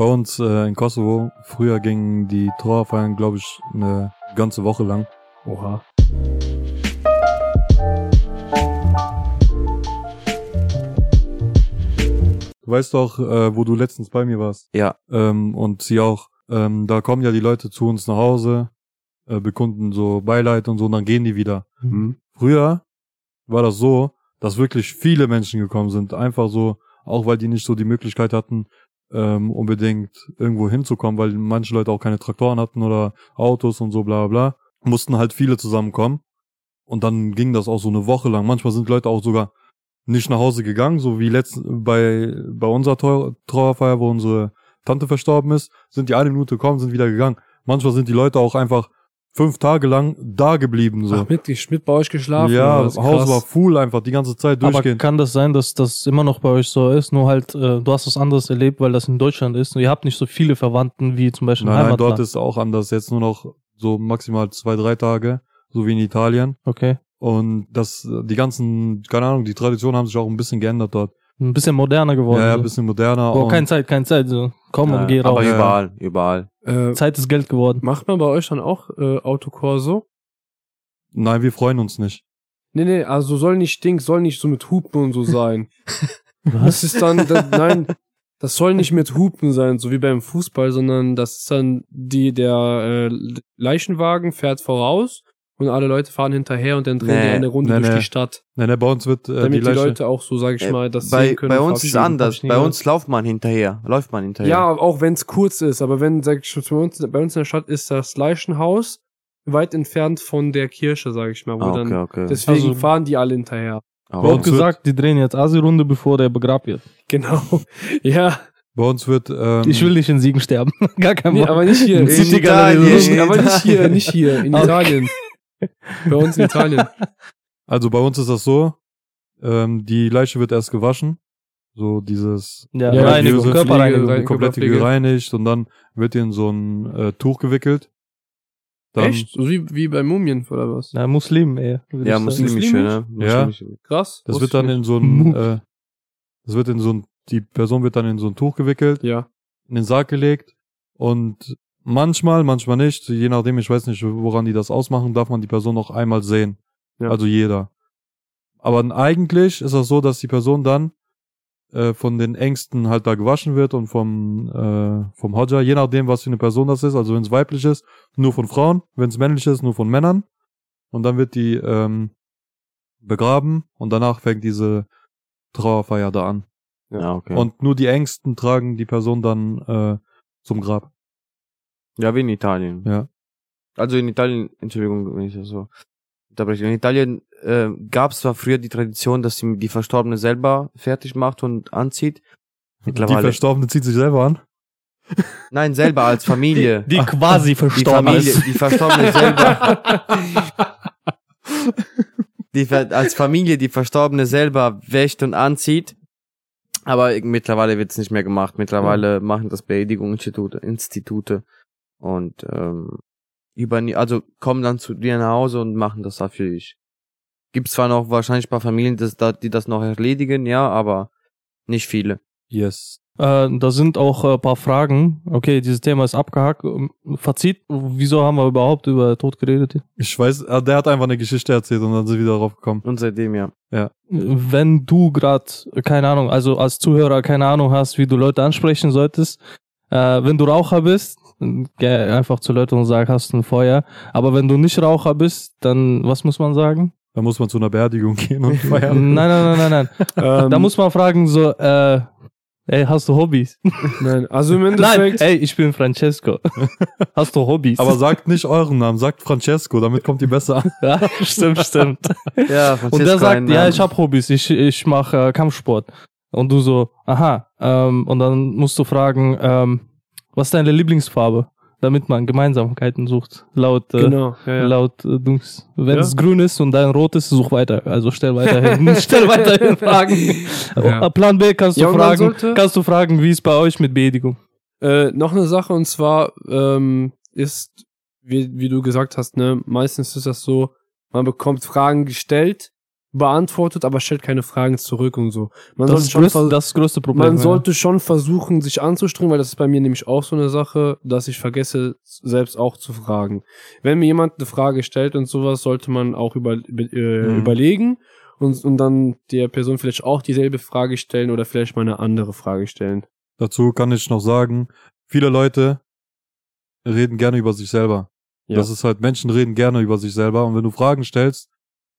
Bei uns äh, in Kosovo, früher gingen die Trauerfeiern, glaube ich, eine ganze Woche lang. Oha. Du weißt doch, äh, wo du letztens bei mir warst. Ja. Ähm, und sie auch. Ähm, da kommen ja die Leute zu uns nach Hause, äh, bekunden so Beileid und so, und dann gehen die wieder. Mhm. Früher war das so, dass wirklich viele Menschen gekommen sind. Einfach so, auch weil die nicht so die Möglichkeit hatten, ähm, unbedingt irgendwo hinzukommen, weil manche Leute auch keine Traktoren hatten oder Autos und so bla bla. Mussten halt viele zusammenkommen. Und dann ging das auch so eine Woche lang. Manchmal sind Leute auch sogar nicht nach Hause gegangen, so wie letzt bei, bei unserer Trau Trauerfeier, wo unsere Tante verstorben ist, sind die eine Minute gekommen, sind wieder gegangen. Manchmal sind die Leute auch einfach fünf Tage lang da geblieben, so. Ach, mit, mit bei euch geschlafen? ja, das? Haus Krass. war full einfach die ganze Zeit Aber durchgehend. kann das sein, dass das immer noch bei euch so ist? Nur halt, äh, du hast was anderes erlebt, weil das in Deutschland ist. Und ihr habt nicht so viele Verwandten wie zum Beispiel im Nein, nein, Heimatland. dort ist auch anders. Jetzt nur noch so maximal zwei, drei Tage, so wie in Italien. okay. Und das, die ganzen, keine Ahnung, die Traditionen haben sich auch ein bisschen geändert dort. Ein bisschen moderner geworden. ja, ja, ein bisschen moderner. Boah, und- keine Zeit, keine Zeit. So. Komm Ja, und geh raus. Aber überall, überall. Äh, Zeit ist Geld geworden. macht man bei euch dann auch äh, Autokorso? Nein, wir freuen uns nicht. Nee, nee, also soll nicht Ding, soll nicht so mit Hupen und so sein. Das Was? ist dann, das, nein, das soll nicht mit Hupen sein, so wie beim Fußball, sondern das ist dann die, der äh, Leichenwagen fährt voraus und alle Leute fahren hinterher und dann drehen Nee, die eine Runde nee, durch nee. die Stadt. Nein, nein, bei uns wird äh, Damit die die, Leute auch so, sag ich Äh, mal, das bei sehen können. bei uns ist anders. Bei uns läuft man hinterher. Läuft man hinterher. Ja, auch wenn es kurz ist, aber wenn, sag ich schon, bei uns, bei uns in der Stadt ist das Leichenhaus weit entfernt von der Kirche, sag ich mal, wo Ah, okay, dann, okay. deswegen Also- fahren die alle hinterher. Ah, wird- gesagt, die drehen jetzt Asi-Runde, bevor der begrabt wird. Genau. ja. bei uns wird, ähm, Ich will nicht in Siegen sterben. Gar kein Nee, Bock. aber nicht hier. In Italien. In aber nicht Italien. hier, nicht hier, in Okay. Italien. Bei uns in Italien. also bei uns ist das so, ähm, die Leiche wird erst gewaschen. So dieses Ja, Ja, Reinigung, Pflege- Körperreinigung. Komplett gereinigt und dann wird die in so ein äh, Tuch gewickelt. Dann, Echt? So wie, wie bei Mumien oder was? Na, Muslim, ey. Ja, muslimische, ne? Ja. Krass. Das wird dann in so ein, äh, das wird in so ein, die Person wird dann in so ein Tuch gewickelt, Ja. in den Sarg gelegt und manchmal, manchmal nicht, je nachdem, ich weiß nicht, woran die das ausmachen, darf man die Person noch einmal sehen. Ja. Also jeder. Aber eigentlich ist das so, dass die Person dann äh, von den Ängsten halt da gewaschen wird und vom, äh, vom Hodja, je nachdem, was für eine Person das ist. Also wenn es weiblich ist, nur von Frauen, wenn es männlich ist, nur von Männern. Und dann wird die ähm, begraben und danach fängt diese Trauerfeier da an. Ja, okay. Und nur die Ängsten tragen die Person dann äh, zum Grab. Ja, wie in Italien. Ja. Also in Italien, Entschuldigung, wenn ich das so unterbreche. In Italien äh, gab es zwar früher die Tradition, dass sie die Verstorbene selber fertig macht und anzieht. Die Mittlerweile. Verstorbene zieht sich selber an. Nein, selber als Familie. Die quasi Die verstorben Familie, ist. die Verstorbene selber. die, als Familie die Verstorbene selber wäscht und anzieht. Aber mittlerweile wird es nicht mehr gemacht. Mittlerweile machen das Beerdigungsinstitute Institute und ähm, überne also kommen dann zu dir nach Hause und machen das dafür dich. Gibt zwar noch wahrscheinlich ein paar Familien, das, da- die das noch erledigen, ja, aber nicht viele. Yes. Äh, da sind auch ein paar Fragen. Okay, dieses Thema ist abgehakt. Ähm, Fazit, wieso haben wir überhaupt über Tod geredet? Ich weiß, äh, der hat einfach eine Geschichte erzählt und dann sind wir wieder drauf gekommen. Und seitdem ja. Wenn du gerade, keine Ahnung, also als Zuhörer keine Ahnung hast, wie du Leute ansprechen solltest, äh, wenn du Raucher bist, geh einfach zu Leuten und sag, hast du ein Feuer. Aber wenn du nicht Raucher bist, dann, was muss man sagen? Da muss man zu einer Beerdigung gehen und Nein, feiern. nein, nein, nein, nein. Ähm, Da muss man fragen, so, äh, ey, hast du Hobbys? nein, also im Nein, Endeffekt, ey, ich bin Francesco. Hast du Hobbys? Aber sagt nicht euren Namen, sagt Francesco, damit kommt ihr besser an. ja, stimmt, stimmt. Ja, Und der sagt, ja, ich hab Hobbys, ich, ich mache äh, Kampfsport. Und du so, aha. Ähm, und dann musst du fragen, ähm, was ist deine Lieblingsfarbe? Damit man Gemeinsamkeiten sucht. Laut, äh, genau, ja, ja. laut äh, Dunks. Wenn es grün ist und dein rot ist, such weiter. Also stell weiterhin, stell weiterhin Fragen. Plan B kannst du fragen, kannst du fragen, wie es bei euch mit Beerdigung? Äh, noch eine Sache und zwar ähm, ist, wie, wie du gesagt hast, ne, meistens ist das so, man bekommt Fragen gestellt beantwortet, aber stellt keine Fragen zurück und so. Man Das sollte ist, schon größte, das größte Problem. man ja. sollte schon versuchen, sich anzustrengen, weil das ist bei mir nämlich auch so eine Sache, dass ich vergesse, selbst auch zu fragen. Wenn mir jemand eine Frage stellt und sowas, sollte man auch über, be- äh, Mhm. überlegen und, und dann der Person vielleicht auch dieselbe Frage stellen oder vielleicht mal eine andere Frage stellen. Dazu kann ich noch sagen, viele Leute reden gerne über sich selber. Ja. Das ist halt, Menschen reden gerne über sich selber und wenn du Fragen stellst,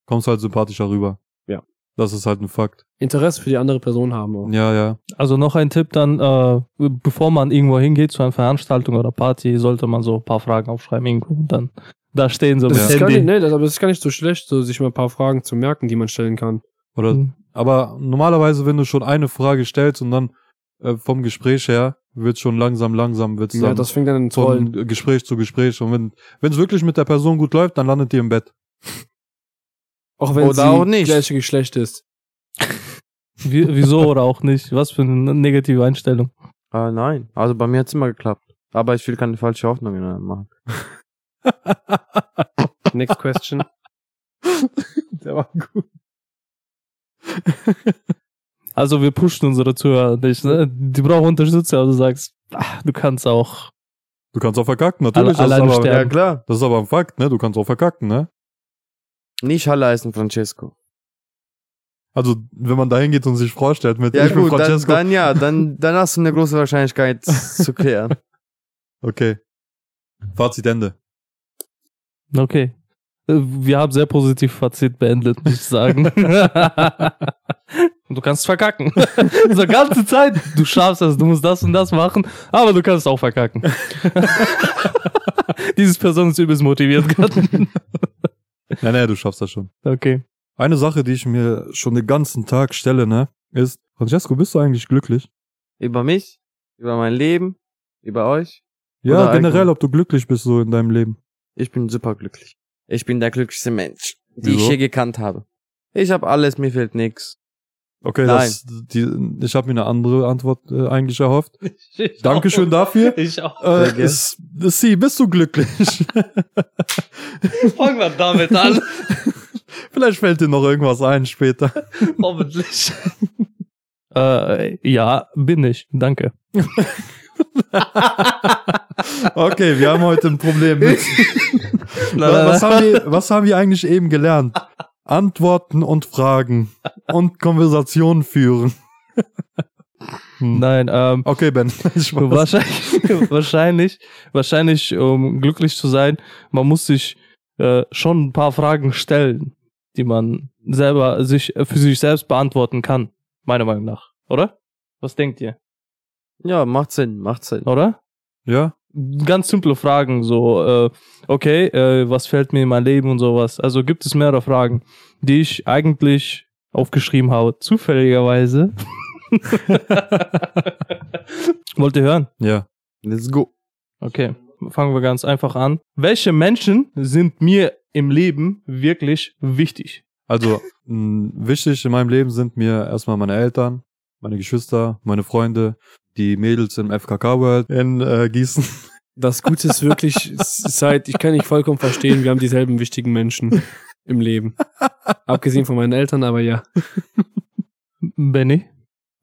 kommst du halt sympathischer rüber. Ja. Das ist halt ein Fakt. Interesse für die andere Person haben auch. Ja, ja. Also noch ein Tipp dann, äh, bevor man irgendwo hingeht zu einer Veranstaltung oder Party, sollte man so ein paar Fragen aufschreiben irgendwo und dann da stehen so Das mit ist gar nicht, nee, das, aber das ist gar nicht so schlecht, so sich mal ein paar Fragen zu merken, die man stellen kann. Oder, Mhm. aber normalerweise, wenn du schon eine Frage stellst und dann äh, vom Gespräch her, wird schon langsam, langsam, wird's Ja, dann das fängt dann von Gespräch zu Gespräch. Und wenn, wenn es wirklich mit der Person gut läuft, dann landet ihr im Bett. Auch wenn Oder sie auch nicht. gleiche Geschlecht ist. Wie, wieso oder auch nicht? Was für eine negative Einstellung. Äh, nein, also bei mir hat's immer geklappt. Aber ich will keine falsche Hoffnungen äh, machen. Next question. Der war gut. Also wir pushen unsere Zuhörer nicht, ne? Die brauchen Unterstützung, aber du sagst, ach, du kannst auch. Du kannst auch verkacken, natürlich. Alle- das, ist alleine aber, sterben. Ja, klar. das ist aber ein Fakt, ne? Du kannst auch verkacken, ne? Nicht Halle heißen, Francesco. Also, wenn man da hingeht und sich vorstellt mit Ja ich bin gut, dann, Francesco. dann ja, dann, dann hast du eine große Wahrscheinlichkeit zu klären. okay. Fazit Ende. Okay. Äh, Wir haben sehr positiv Fazit beendet, muss ich sagen. Und du kannst verkacken. so ganze Zeit. Du schaffst es, du musst das und das machen, aber du kannst auch verkacken. Dieses Person ist übelst motiviert gerade. Ja, nee, du schaffst das schon. Okay. Eine Sache, die ich mir schon den ganzen Tag stelle, ne, ist, Francesco, bist du eigentlich glücklich? Über mich, über mein Leben, über euch. Ja, Oder generell, ob du glücklich bist so in deinem Leben. Ich bin super glücklich. Ich bin der glücklichste Mensch, die Wieso? ich je gekannt habe. Ich habe alles, mir fehlt nix. Okay, Nein. das, die, ich habe mir eine andere Antwort äh, eigentlich erhofft. Dankeschön dafür. Ich auch. Äh, gern. ist, Sie, bist du glücklich? Fangen wir damit an. Vielleicht fällt dir noch irgendwas ein später. Hoffentlich. äh, ja, bin ich. Danke. Okay, wir haben heute ein Problem mit. was, haben wir, was haben wir eigentlich eben gelernt? Antworten und Fragen und Konversationen führen. Hm. Nein, ähm, Okay, Ben. Wahrscheinlich, wahrscheinlich, wahrscheinlich, um glücklich zu sein, man muss sich äh, schon ein paar Fragen stellen, die man selber sich äh, für sich selbst beantworten kann, meiner Meinung nach, oder? Was denkt ihr, Ja, macht Sinn, macht Sinn. oder? Ja? Ganz simple Fragen, so, äh, okay, äh, was fällt mir in mein Leben und sowas. Also gibt es mehrere Fragen, die ich eigentlich aufgeschrieben habe, zufälligerweise. Wollt ihr hören? Ja. Let's go. Okay, fangen wir ganz einfach an. Welche Menschen sind mir im Leben wirklich wichtig? Also, mh, wichtig in meinem Leben sind mir erstmal meine Eltern, meine Geschwister, meine Freunde, die Mädels im FKK World in äh, Gießen. Das Gute ist wirklich, seit, ich kann nicht vollkommen verstehen, wir haben dieselben wichtigen Menschen im Leben. Abgesehen von meinen Eltern, aber ja. Benny?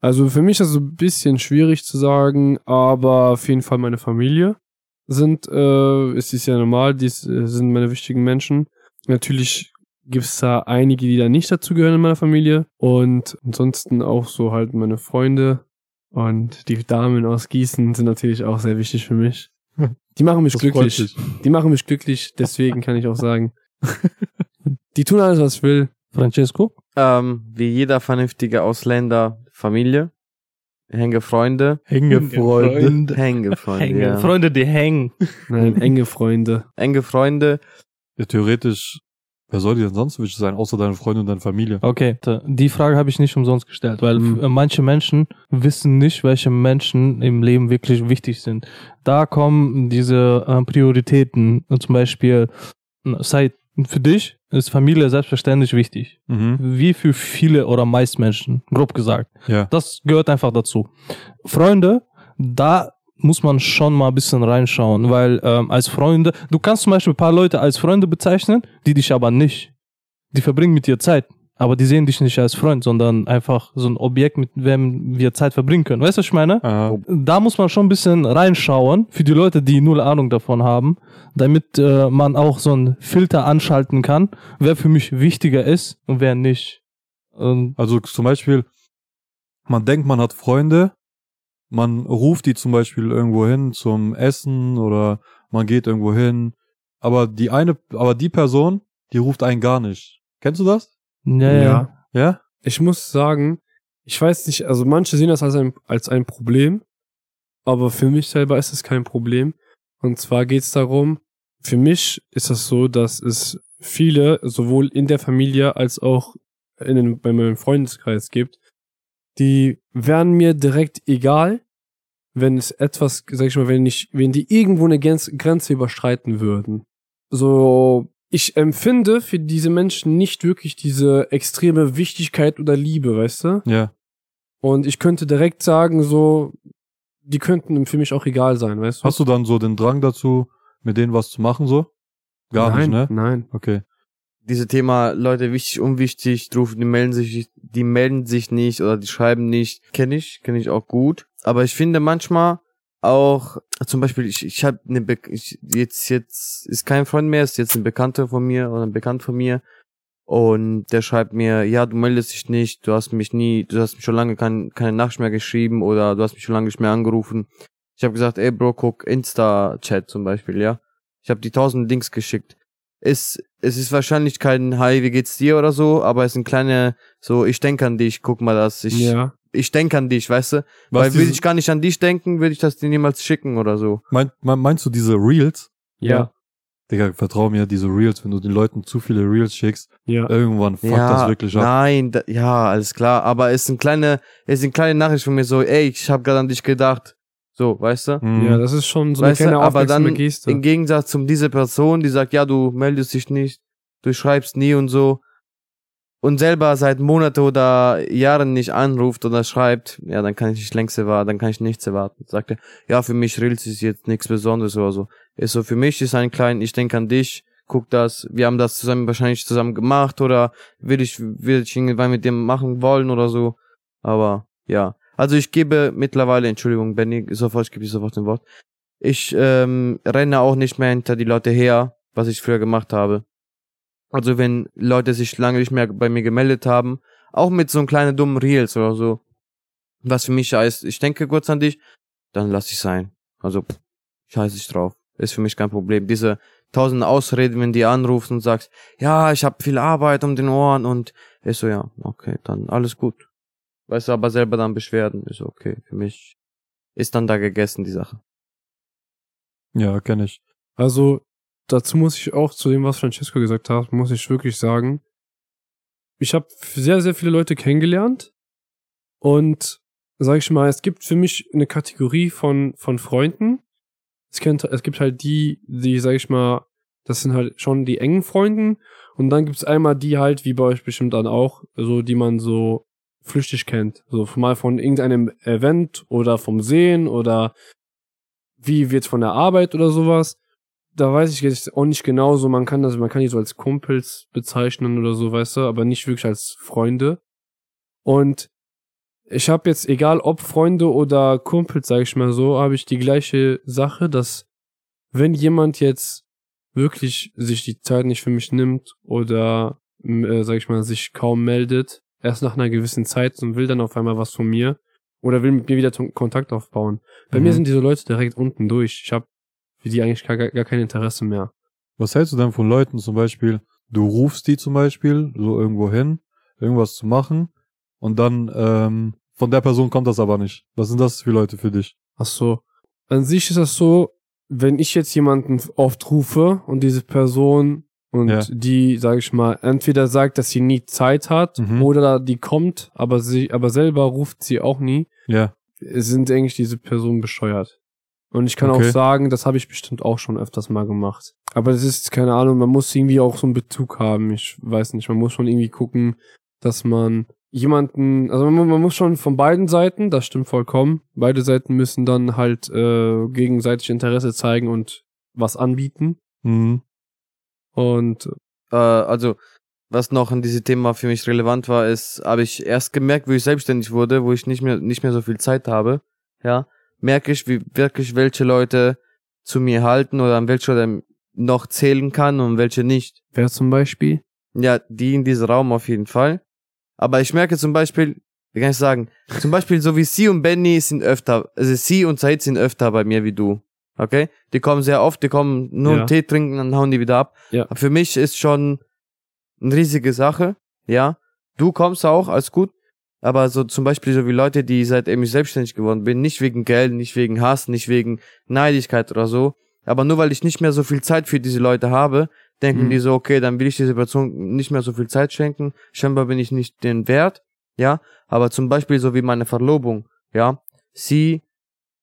Also für mich ist es so ein bisschen schwierig zu sagen, aber auf jeden Fall meine Familie sind, äh, es ist ja normal, die sind meine wichtigen Menschen. Natürlich gibt's da einige, die da nicht dazugehören in meiner Familie und ansonsten auch so halt meine Freunde und die Damen aus Gießen sind natürlich auch sehr wichtig für mich. Die machen mich Das glücklich. Die machen mich glücklich, deswegen kann ich auch sagen. Die tun alles, was ich will. Francesco? Ähm, wie jeder vernünftige Ausländer, Familie, Hänge Freunde, Hängefreunde. Hänge Freunde, Hängen. ja. Freunde, die hängen. Nein, enge Freunde. Enge Freunde, Ja, theoretisch, wer soll dir denn sonst wichtig sein, außer deine Freunde und deine Familie? Okay, die Frage habe ich nicht umsonst gestellt, weil Mhm. äh, manche Menschen wissen nicht, welche Menschen im Leben wirklich wichtig sind. Da kommen diese äh, Prioritäten, zum Beispiel, sei für dich ist Familie selbstverständlich wichtig. Mhm. Wie für viele oder meist Menschen, grob gesagt. Ja. Das gehört einfach dazu. Freunde, da muss man schon mal ein bisschen reinschauen, weil ähm, als Freunde, du kannst zum Beispiel ein paar Leute als Freunde bezeichnen, die dich aber nicht. Die verbringen mit dir Zeit, aber die sehen dich nicht als Freund, sondern einfach so ein Objekt, mit dem wir Zeit verbringen können. Weißt du, was ich meine? Ja. Da muss man schon ein bisschen reinschauen für die Leute, die null Ahnung davon haben, damit äh, man auch so einen Filter anschalten kann, wer für mich wichtiger ist und wer nicht. Und Also zum Beispiel, man denkt, man hat Freunde, man ruft die zum Beispiel irgendwo hin zum Essen oder man geht irgendwo hin, aber die eine, aber die Person, die ruft einen gar nicht. Kennst du das? ja, ja. Ja? Ich muss sagen, ich weiß nicht, also manche sehen das als ein, als ein Problem, aber für mich selber ist es kein Problem. Und zwar geht es darum, für mich ist das so, dass es viele, sowohl in der Familie als auch in den, bei meinem Freundeskreis gibt, die wären mir direkt egal, wenn es etwas, sag ich mal, wenn ich, wenn die irgendwo eine Grenz, Grenze überschreiten würden. So, ich empfinde für diese Menschen nicht wirklich diese extreme Wichtigkeit oder Liebe, weißt du? Ja. Und ich könnte direkt sagen, so, die könnten für mich auch egal sein, weißt du? Hast du dann so den Drang dazu, mit denen was zu machen so? Gar nein, nicht, ne? Nein. Okay. Diese Thema, Leute, wichtig, unwichtig, rufen, die melden sich, die melden sich nicht oder die schreiben nicht, kenne ich, kenne ich auch gut. Aber ich finde manchmal auch, zum Beispiel, ich, ich habe eine, Be ich, jetzt, jetzt ist kein Freund mehr, ist jetzt ein Bekannter von mir oder ein Bekannt von mir. Und der schreibt mir, ja, du meldest dich nicht, du hast mich nie, du hast mich schon lange kein, keine Nachricht mehr geschrieben oder du hast mich schon lange nicht mehr angerufen. Ich habe gesagt, ey Bro, guck, Insta-Chat zum Beispiel, ja. Ich habe die tausend Links geschickt. Es, es ist wahrscheinlich kein Hi, wie geht's dir oder so, aber es sind kleine, so, ich denke an dich, guck mal das, ich, Ja. ich denke an dich, weißt du? Was Weil würde ich gar nicht an dich denken, würde ich das dir niemals schicken oder so. mein, mein, meinst du diese Reels? Ja. Digga, vertrau mir, diese Reels, wenn du den Leuten zu viele Reels schickst, Ja. irgendwann fuckt das wirklich ab. Nein, da, ja, alles klar, aber es sind kleine, es sind kleine Nachrichten von mir so, ey, ich habe gerade an dich gedacht. So, weißt du? Mhm. Ja, das ist schon so eine Weißt du, kleine aber aufmerksame dann Geste. Im Gegensatz zu dieser Person, die sagt, ja, du meldest dich nicht, du schreibst nie und so und selber seit Monate oder Jahren nicht anruft oder schreibt, ja, dann kann ich nicht längst erwarten, dann kann ich nichts erwarten. Sagt er, ja, für mich Reels ist jetzt nichts Besonderes oder so. Ist so, für mich ist ein klein, ich denke an dich, guck das, wir haben das zusammen wahrscheinlich zusammen gemacht oder will ich, will ich irgendwann mit dem machen wollen oder so. Aber ja. Also ich gebe mittlerweile, Entschuldigung, Benny, sofort, ich gebe dir sofort ein Wort. Ich ähm, renne auch nicht mehr hinter die Leute her, was ich früher gemacht habe. Also wenn Leute sich lange nicht mehr bei mir gemeldet haben, auch mit so einem kleinen dummen Reels oder so, was für mich heißt, ich denke kurz an dich, dann lass ich sein. Also pff, scheiß ich drauf. Ist für mich kein Problem. Diese tausend Ausreden, wenn die anrufst und sagst, ja, ich habe viel Arbeit um den Ohren und ist so, ja, okay, dann alles gut. Weißt du, aber selber dann Beschwerden, ist okay. Für mich ist dann da gegessen, die Sache. Ja, kenn ich. Also, dazu muss ich auch zu dem, was Francesco gesagt hat, muss ich wirklich sagen, ich habe sehr, sehr viele Leute kennengelernt und sag ich mal, es gibt für mich eine Kategorie von, von Freunden. Es, kennt, es gibt halt die, die, sag ich mal, das sind halt schon die engen Freunden und dann gibt's einmal die halt, wie bei euch bestimmt dann auch, so die man so flüchtig kennt. So mal von irgendeinem Event oder vom Sehen oder wie wird's von der Arbeit oder sowas da weiß ich jetzt auch nicht genau so, man kann das, man kann die so als Kumpels bezeichnen oder so, weißt du, aber nicht wirklich als Freunde. Und ich habe jetzt, egal ob Freunde oder Kumpels, sag ich mal so, habe ich die gleiche Sache, dass wenn jemand jetzt wirklich sich die Zeit nicht für mich nimmt oder, äh, sag ich mal, sich kaum meldet, erst nach einer gewissen Zeit und will dann auf einmal was von mir oder will mit mir wieder Kontakt aufbauen. Bei Mhm. mir sind diese Leute direkt unten durch. Ich habe für die eigentlich gar, gar kein Interesse mehr. Was hältst du denn von Leuten zum Beispiel, du rufst die zum Beispiel so irgendwo hin, irgendwas zu machen und dann ähm, von der Person kommt das aber nicht. Was sind das für Leute für dich? Ach so. An sich ist das so, wenn ich jetzt jemanden oft rufe und diese Person und Ja. die, sage ich mal, entweder sagt, dass sie nie Zeit hat Mhm. oder die kommt, aber sie, aber selber ruft sie auch nie, Ja. sind eigentlich diese Personen bescheuert. Und ich kann Okay. auch sagen, das habe ich bestimmt auch schon öfters mal gemacht. Aber das ist, keine Ahnung, man muss irgendwie auch so einen Bezug haben. Ich weiß nicht, man muss schon irgendwie gucken, dass man jemanden, also man, man muss schon von beiden Seiten, das stimmt vollkommen, beide Seiten müssen dann halt äh, gegenseitig Interesse zeigen und was anbieten. Mhm. Und Äh, also, was noch in diesem Thema für mich relevant war, ist, habe ich erst gemerkt, wo ich selbstständig wurde, wo ich nicht mehr, nicht mehr so viel Zeit habe, ja, merke ich, wie wirklich welche Leute zu mir halten oder an welche Leute noch zählen kann und welche nicht. Wer zum Beispiel? Ja, die in diesem Raum auf jeden Fall. Aber ich merke zum Beispiel, wie kann ich sagen, zum Beispiel so wie sie und Benny sind öfter, also sie und Said sind öfter bei mir wie du. Okay? Die kommen sehr oft, die kommen nur Ja. einen Tee trinken, dann hauen die wieder ab. Ja. Aber für mich ist schon eine riesige Sache, ja. Du kommst auch, alles gut. Aber so zum Beispiel so wie Leute, die seitdem ich selbstständig geworden bin, nicht wegen Geld, nicht wegen Hass, nicht wegen Neidigkeit oder so, aber nur weil ich nicht mehr so viel Zeit für diese Leute habe, denken Mhm. die so, okay, dann will ich dieser Person nicht mehr so viel Zeit schenken, scheinbar bin ich nicht den Wert, ja, aber zum Beispiel so wie meine Verlobung, ja, sie,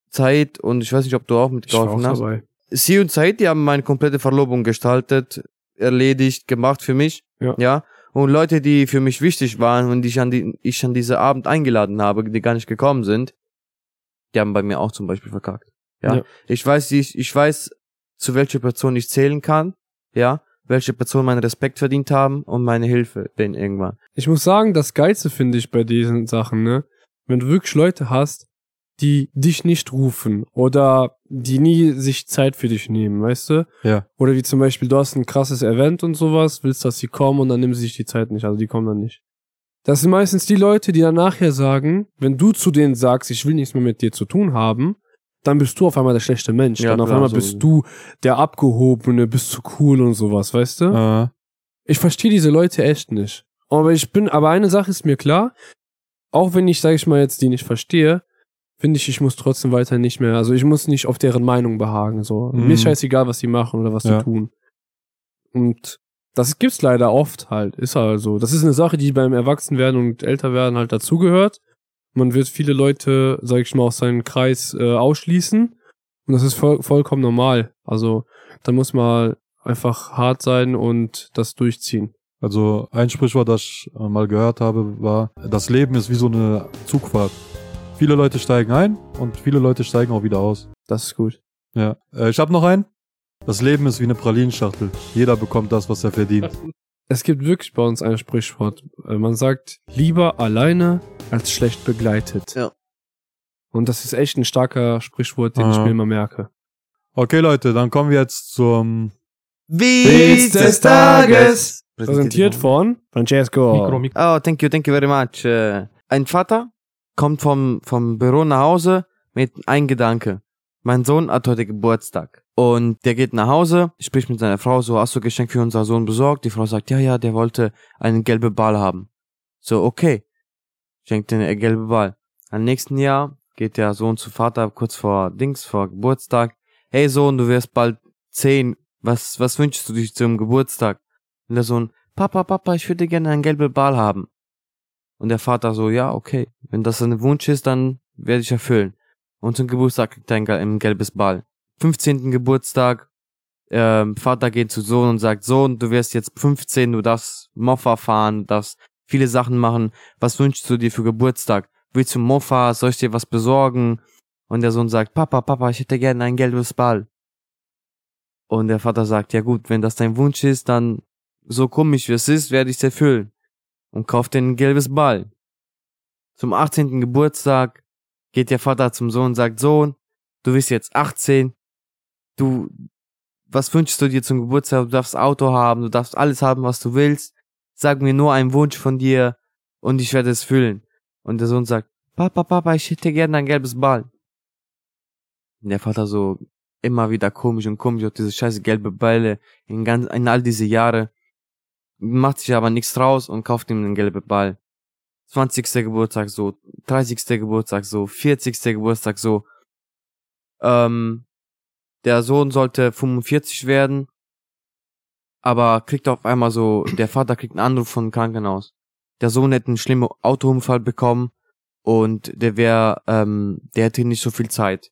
Zeit und ich weiß nicht, ob du auch Ich war auch mitgeholfen hast, dabei. sie und Said, die haben meine komplette Verlobung gestaltet, erledigt, gemacht für mich. Ja. ja. Und Leute, die für mich wichtig waren und die ich an, die, ich an diese Abend eingeladen habe, die gar nicht gekommen sind, die haben bei mir auch zum Beispiel verkackt. Ja. Ja. Ich weiß, ich, ich weiß, zu welcher Person ich zählen kann. Ja. Welche Personen meinen Respekt verdient haben und meine Hilfe denen irgendwann. Ich muss sagen, das Geilste finde ich bei diesen Sachen, ne? Wenn du wirklich Leute hast, die dich nicht rufen oder die nie sich Zeit für dich nehmen, weißt du? Ja. Oder wie zum Beispiel, du hast ein krasses Event und sowas, willst, dass sie kommen und dann nehmen sie sich die Zeit nicht, also die kommen dann nicht. Das sind meistens die Leute, die dann nachher sagen, wenn du zu denen sagst, ich will nichts mehr mit dir zu tun haben, dann bist du auf einmal der schlechte Mensch. Ja, dann auf klar, einmal so- bist du der Abgehobene, bist zu cool und sowas, weißt du? Äh, Ich verstehe diese Leute echt nicht. Aber ich bin, aber eine Sache ist mir klar, auch wenn ich, sag ich mal, jetzt die nicht verstehe, finde ich, ich muss trotzdem weiter nicht mehr, also ich muss nicht auf deren Meinung behagen, so. Mhm. Mir ist scheißegal, was sie machen oder was Ja. sie tun. Und das gibt's leider oft halt, ist halt so. Das ist eine Sache, die beim Erwachsenwerden und Älterwerden halt dazugehört. Man wird viele Leute, sag ich mal, aus seinem Kreis äh, ausschließen. Und das ist voll, vollkommen normal. Also, da muss man einfach hart sein und das durchziehen. also ein Sprichwort, das ich äh, mal gehört habe, war, das Leben ist wie so eine Zugfahrt. Viele Leute steigen ein und viele Leute steigen auch wieder aus. Das ist gut. Ja. Äh, ich habe noch einen. Das Leben ist wie eine Pralinschachtel. Jeder bekommt das, was er verdient. Es gibt wirklich bei uns ein Sprichwort. Äh, Man sagt, lieber alleine als schlecht begleitet. Ja. Und das ist echt ein starker Sprichwort, den ich Ah. mir immer merke. Okay, Leute, dann kommen wir jetzt zum Witz des Tages. Präsentiert von Francesco. Mikro, Mikro. Oh, thank you, thank you very much. Äh, Ein Vater kommt vom, vom Büro nach Hause mit ein Gedanke. Mein Sohn hat heute Geburtstag. Und der geht nach Hause, spricht mit seiner Frau, so, hast du Geschenk für unser Sohn besorgt? Die Frau sagt, ja, ja, der wollte einen gelben Ball haben. So, okay. Schenkt den gelben Ball. Am nächsten Jahr geht der Sohn zu Vater kurz vor Dings, vor Geburtstag. Hey Sohn, du wirst bald zehn. Was, was wünschst du dich zum Geburtstag? Und der Sohn, Papa, Papa, ich würde gerne einen gelben Ball haben. Und der Vater so, ja, okay. Wenn das ein Wunsch ist, dann werde ich erfüllen. Und zum Geburtstag kriegt er ein, gel- ein gelbes Ball. 15. Geburtstag, ähm, Vater geht zu Sohn und sagt, Sohn, du wirst jetzt 15, du darfst Moffa fahren, darfst viele Sachen machen. Was wünschst du dir für Geburtstag? Willst du Moffa? Soll ich dir was besorgen? Und der Sohn sagt, Papa, Papa, ich hätte gerne ein gelbes Ball. Und der Vater sagt, ja gut, wenn das dein Wunsch ist, dann so komisch wie es ist, werde ich es erfüllen. Und kauft dir ein gelbes Ball. Zum 18. Geburtstag geht der Vater zum Sohn und sagt, Sohn, du bist jetzt 18, du, was wünschst du dir zum Geburtstag? Du darfst Auto haben, du darfst alles haben, was du willst. Sag mir nur einen Wunsch von dir und ich werde es füllen. Und der Sohn sagt, Papa, Papa, ich hätte gerne ein gelbes Ball. Und der Vater so immer wieder komisch und komisch auf diese scheiße gelbe Bälle in ganz, in all diese Jahre. Macht sich aber nichts draus und kauft ihm einen gelben Ball. 20. Geburtstag so, 30. Geburtstag so, 40. Geburtstag so. Ähm, der Sohn sollte 45 werden, aber kriegt auf einmal so, der Vater kriegt einen Anruf vom Krankenhaus. Der Sohn hätte einen schlimmen Autounfall bekommen und der wäre, ähm, der hätte nicht so viel Zeit.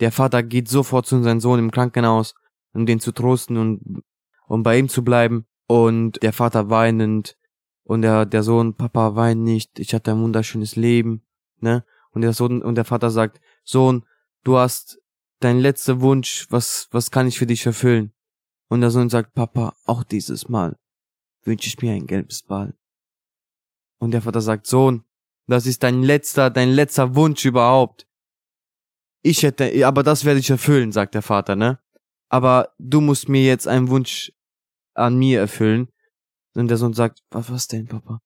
Der Vater geht sofort zu seinem Sohn im Krankenhaus, um den zu trosten und um bei ihm zu bleiben. Und der Vater weinend und der, der Sohn, Papa, wein nicht, ich hatte ein wunderschönes Leben, ne? Und der Sohn, und der Vater sagt, Sohn, du hast dein letzter Wunsch, was, was kann ich für dich erfüllen? Und der Sohn sagt, Papa, auch dieses Mal wünsche ich mir ein gelbes Ball. Und der Vater sagt, Sohn, das ist dein letzter, dein letzter Wunsch überhaupt. Ich hätte, aber das werde ich erfüllen, sagt der Vater, ne? Aber du musst mir jetzt einen Wunsch an mir erfüllen. Und der Sohn sagt, was, was denn, Papa?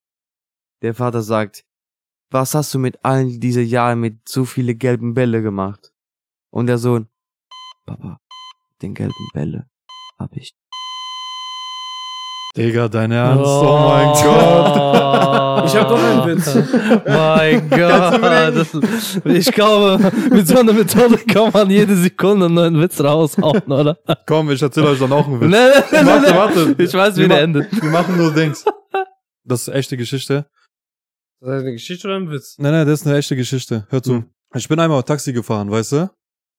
Der Vater sagt, was hast du mit allen diese Jahre mit so viele gelben Bälle gemacht? Und der Sohn, Papa, den gelben Bälle hab ich. Digga, dein Ernst? Oh, mein Gott. Ich hab doch einen Witz. mein Gott. Ich glaube, mit so einer Methode kann man jede Sekunde einen neuen Witz raushauen, oder? Komm, ich erzähl euch dann auch einen Witz. Nee, nee, nee, Warte, warte. Ich weiß, wie Wir der ma- endet. Wir machen nur Dings. Das ist echte Geschichte. Das ist eine Geschichte oder ein Witz? Nein, nein, das ist eine echte Geschichte. Hör zu. Hm. Ich bin einmal Taxi gefahren, weißt du?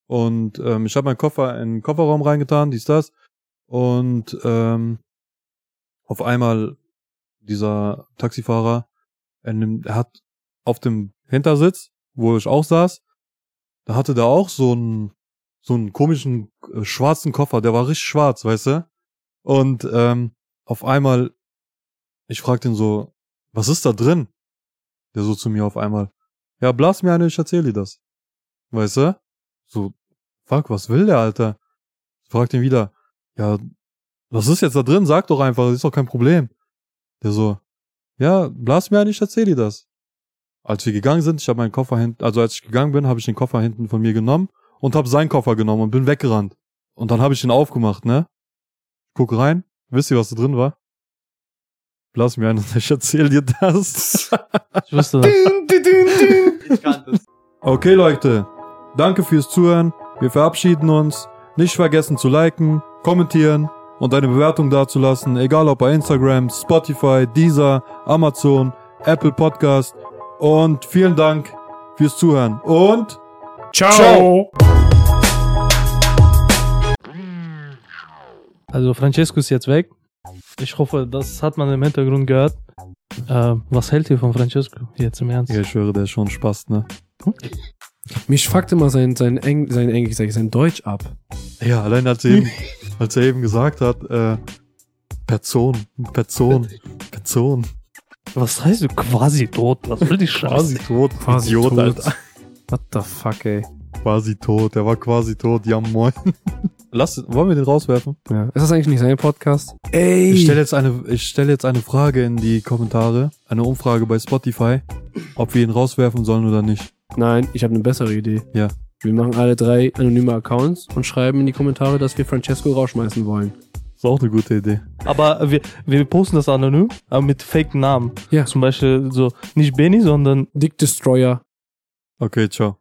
Und ähm, ich habe meinen Koffer in den Kofferraum reingetan, dies, das. Und ähm, auf einmal dieser Taxifahrer, er, nimmt, er hat auf dem Hintersitz, wo ich auch saß, da hatte der auch so einen so einen komischen äh, schwarzen Koffer, der war richtig schwarz, weißt du? Und ähm, auf einmal, ich frag den so, was ist da drin? Der so zu mir auf einmal, ja, blas mir eine, ich erzähl dir das. Weißt du? So, fuck, was will der, Alter? Ich frag den wieder, ja, was ist jetzt da drin? Sag doch einfach, das ist doch kein Problem. Der so, ja, blas mir ein, ich erzähl dir das. Als wir gegangen sind, ich habe meinen Koffer hinten, also als ich gegangen bin, habe ich den Koffer hinten von mir genommen und habe seinen Koffer genommen und bin weggerannt. Und dann habe ich ihn aufgemacht, ne? Guck rein, wisst ihr, was da drin war? Blas mir ein und ich erzähl dir das. Ich wusste das. Ich kannte es. Okay, Leute. Danke fürs Zuhören. Wir verabschieden uns. Nicht vergessen zu liken, kommentieren und eine Bewertung dazulassen, egal ob bei Instagram, Spotify, Deezer, Amazon, Apple Podcast. Und vielen Dank fürs Zuhören. Und Ciao. Also Francesco ist jetzt weg. Ich hoffe, das hat man im Hintergrund gehört. Äh, was hält ihr von Francesco? Jetzt im Ernst. ja, ich höre, der ist schon Spaß, ne? Mich fuckt immer sein, sein, Eng, sein Englisch, sag ich, sein Deutsch ab. Ja, allein als er eben, als er eben gesagt hat, äh, Person, Person, Person, Was heißt du quasi tot? Was will die quasi Scheiße? tot, Quasi Idiot, tot. Alter. What the fuck, ey. Quasi tot, der war quasi tot, ja moin. Lass, wollen wir den rauswerfen? Ja. Ist das eigentlich nicht sein Podcast? Ey. Ich stelle jetzt eine, ich stelle jetzt eine Frage in die Kommentare, eine Umfrage bei Spotify, ob wir ihn rauswerfen sollen oder nicht. Nein, ich habe eine bessere Idee. Ja. Wir machen alle drei anonyme Accounts und schreiben in die Kommentare, dass wir Francesco rausschmeißen wollen. Ist auch eine gute Idee. Aber wir, wir posten das anonym, aber mit Fake-Namen. Ja. Zum Beispiel so, nicht Benny, sondern Dick Destroyer. Okay, ciao.